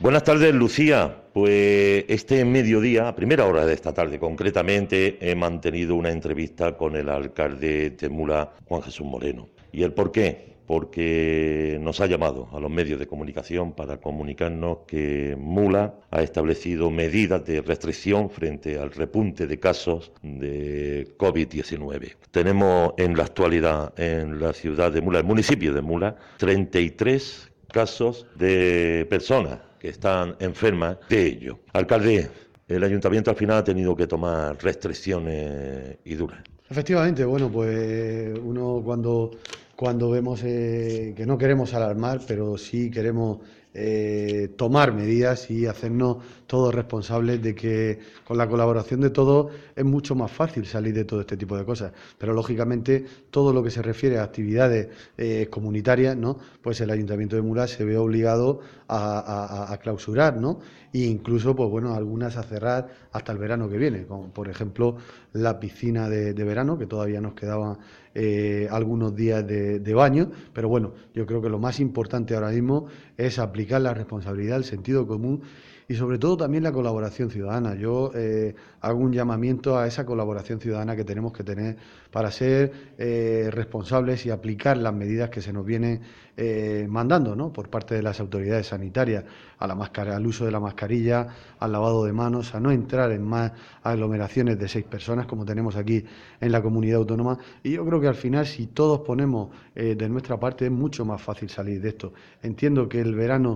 Buenas tardes, Lucía. Pues este mediodía, a primera hora de esta tarde concretamente, he mantenido una entrevista con el alcalde de Mula, Juan Jesús Moreno. ¿Y el por qué? Porque nos ha llamado a los medios de comunicación para comunicarnos que Mula ha establecido medidas de restricción frente al repunte de casos de COVID-19. Tenemos en la actualidad en la ciudad de Mula, el municipio de Mula, 33 casos de personas que están enfermas de ello. Alcalde, el ayuntamiento al final ha tenido que tomar restricciones y duras. Efectivamente, bueno, pues uno cuando, cuando vemos eh, que no queremos alarmar, pero sí queremos eh, tomar medidas y hacernos todos responsables de que con la colaboración de todos es mucho más fácil salir de todo este tipo de cosas. Pero lógicamente todo lo que se refiere a actividades eh, comunitarias, ¿no? pues el Ayuntamiento de Muras se ve obligado a, clausurar, ¿no? E incluso, pues bueno, algunas a cerrar hasta el verano que viene, como por ejemplo la piscina de, verano, que todavía nos quedaban eh, algunos días de baño, pero bueno, yo creo que lo más importante ahora mismo es aplicar la responsabilidad, el sentido común y sobre todo también la colaboración ciudadana. Yo eh, hago un llamamiento a esa colaboración ciudadana que tenemos que tener para ser eh, responsables y aplicar las medidas que se nos vienen eh, mandando ¿no? por parte de las autoridades sanitarias, a la máscara, al uso de la mascarilla, al lavado de manos, a no entrar en más aglomeraciones de seis personas como tenemos aquí en la comunidad autónoma. Y yo creo que al final, si todos ponemos de nuestra parte, es mucho más fácil salir de esto. Entiendo que el verano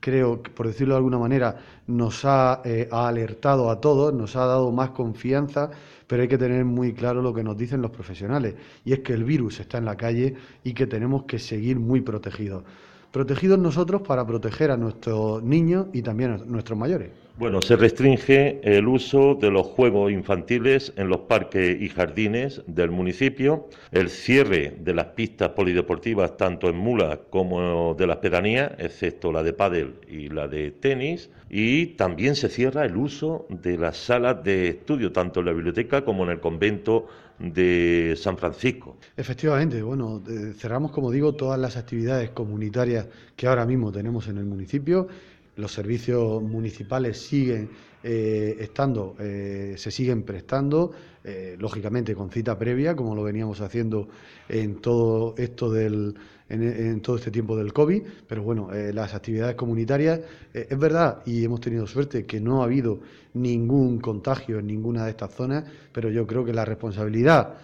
creo, por decirlo de alguna manera, nos eh, ha, alertado a todos, nos ha dado más confianza, pero hay que tener muy claro lo que nos dicen los profesionales, y es que el virus está en la calle y que tenemos que seguir muy protegidos. Protegidos nosotros para proteger a nuestros niños y también a nuestros mayores. Bueno, se restringe el uso de los juegos infantiles en los parques y jardines del municipio, el cierre de las pistas polideportivas tanto en Mula como de las pedanías, excepto la de pádel y la de tenis, y también se cierra el uso de las salas de estudio tanto en la biblioteca como en el convento de San Francisco. Efectivamente, bueno, eh, cerramos, como digo, todas las actividades comunitarias que ahora mismo tenemos en el municipio los servicios municipales siguen eh, estando, eh, se siguen prestando, lógicamente con cita previa, como lo veníamos haciendo en todo esto del, en, todo este tiempo del COVID, pero bueno, las actividades comunitarias, es verdad, y hemos tenido suerte que no ha habido ningún contagio en ninguna de estas zonas, pero yo creo que la responsabilidad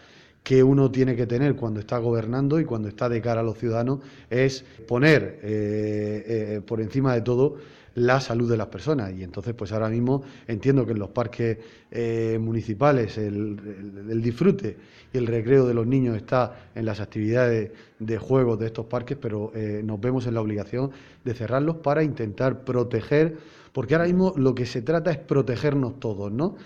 que uno tiene que tener cuando está gobernando y cuando está de cara a los ciudadanos es poner por encima de todo la salud de las personas. Y entonces, pues ahora mismo entiendo que en los parques eh, municipales el, disfrute y el recreo de los niños está en las actividades de juego de estos parques, pero eh, nos vemos en la obligación de cerrarlos para intentar proteger, porque ahora mismo lo que se trata es protegernos todos, ¿no?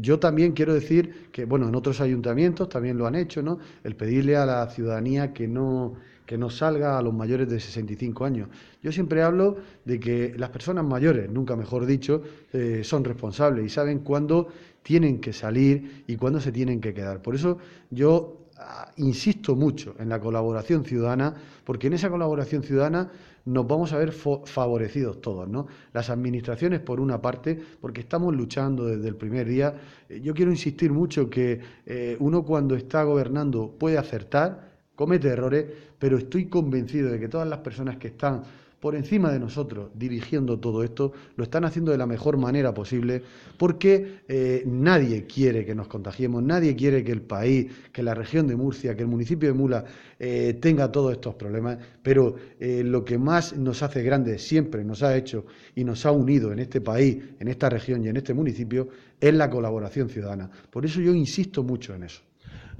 Yo también quiero decir que, bueno, en otros ayuntamientos también lo han hecho, ¿no? El pedirle a la ciudadanía que no que no salga a los mayores de 65 años. Yo siempre hablo de que las personas mayores, nunca mejor dicho, eh, son responsables y saben cuándo tienen que salir y cuándo se tienen que quedar. Por eso yo insisto mucho en la colaboración ciudadana, porque en esa colaboración ciudadana nos vamos a ver favorecidos todos, ¿no? Las administraciones por una parte, porque estamos luchando desde el primer día. Eh, yo quiero insistir mucho que eh, uno cuando está gobernando puede acertar, comete errores, pero estoy convencido de que todas las personas que están por encima de nosotros dirigiendo todo esto, lo están haciendo de la mejor manera posible, porque eh, nadie quiere que nos contagiemos, nadie quiere que el país, que la región de Murcia, que el municipio de Mula eh, tenga todos estos problemas, pero eh, lo que más nos hace grandes, siempre nos ha hecho y nos ha unido en este país, en esta región y en este municipio, es la colaboración ciudadana. Por eso yo insisto mucho en eso.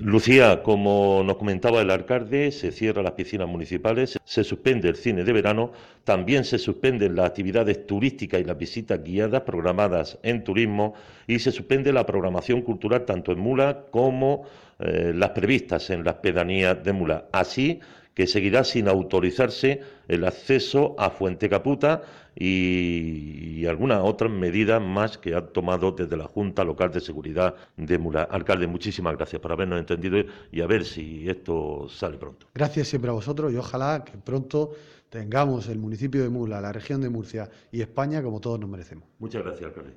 Lucía, como nos comentaba el alcalde, se cierran las piscinas municipales, se suspende el cine de verano, también se suspenden las actividades turísticas y las visitas guiadas programadas en turismo y se suspende la programación cultural tanto en Mula como eh, las previstas en las pedanías de Mula. Así que seguirá sin autorizarse el acceso a Fuente Caputa y y algunas otras medidas más que ha tomado desde la Junta Local de Seguridad de Mula. Alcalde, muchísimas gracias por habernos entendido y a ver si esto sale pronto. Gracias siempre a vosotros y ojalá que pronto tengamos el municipio de Mula, la región de Murcia y España como todos nos merecemos. Muchas gracias, alcalde.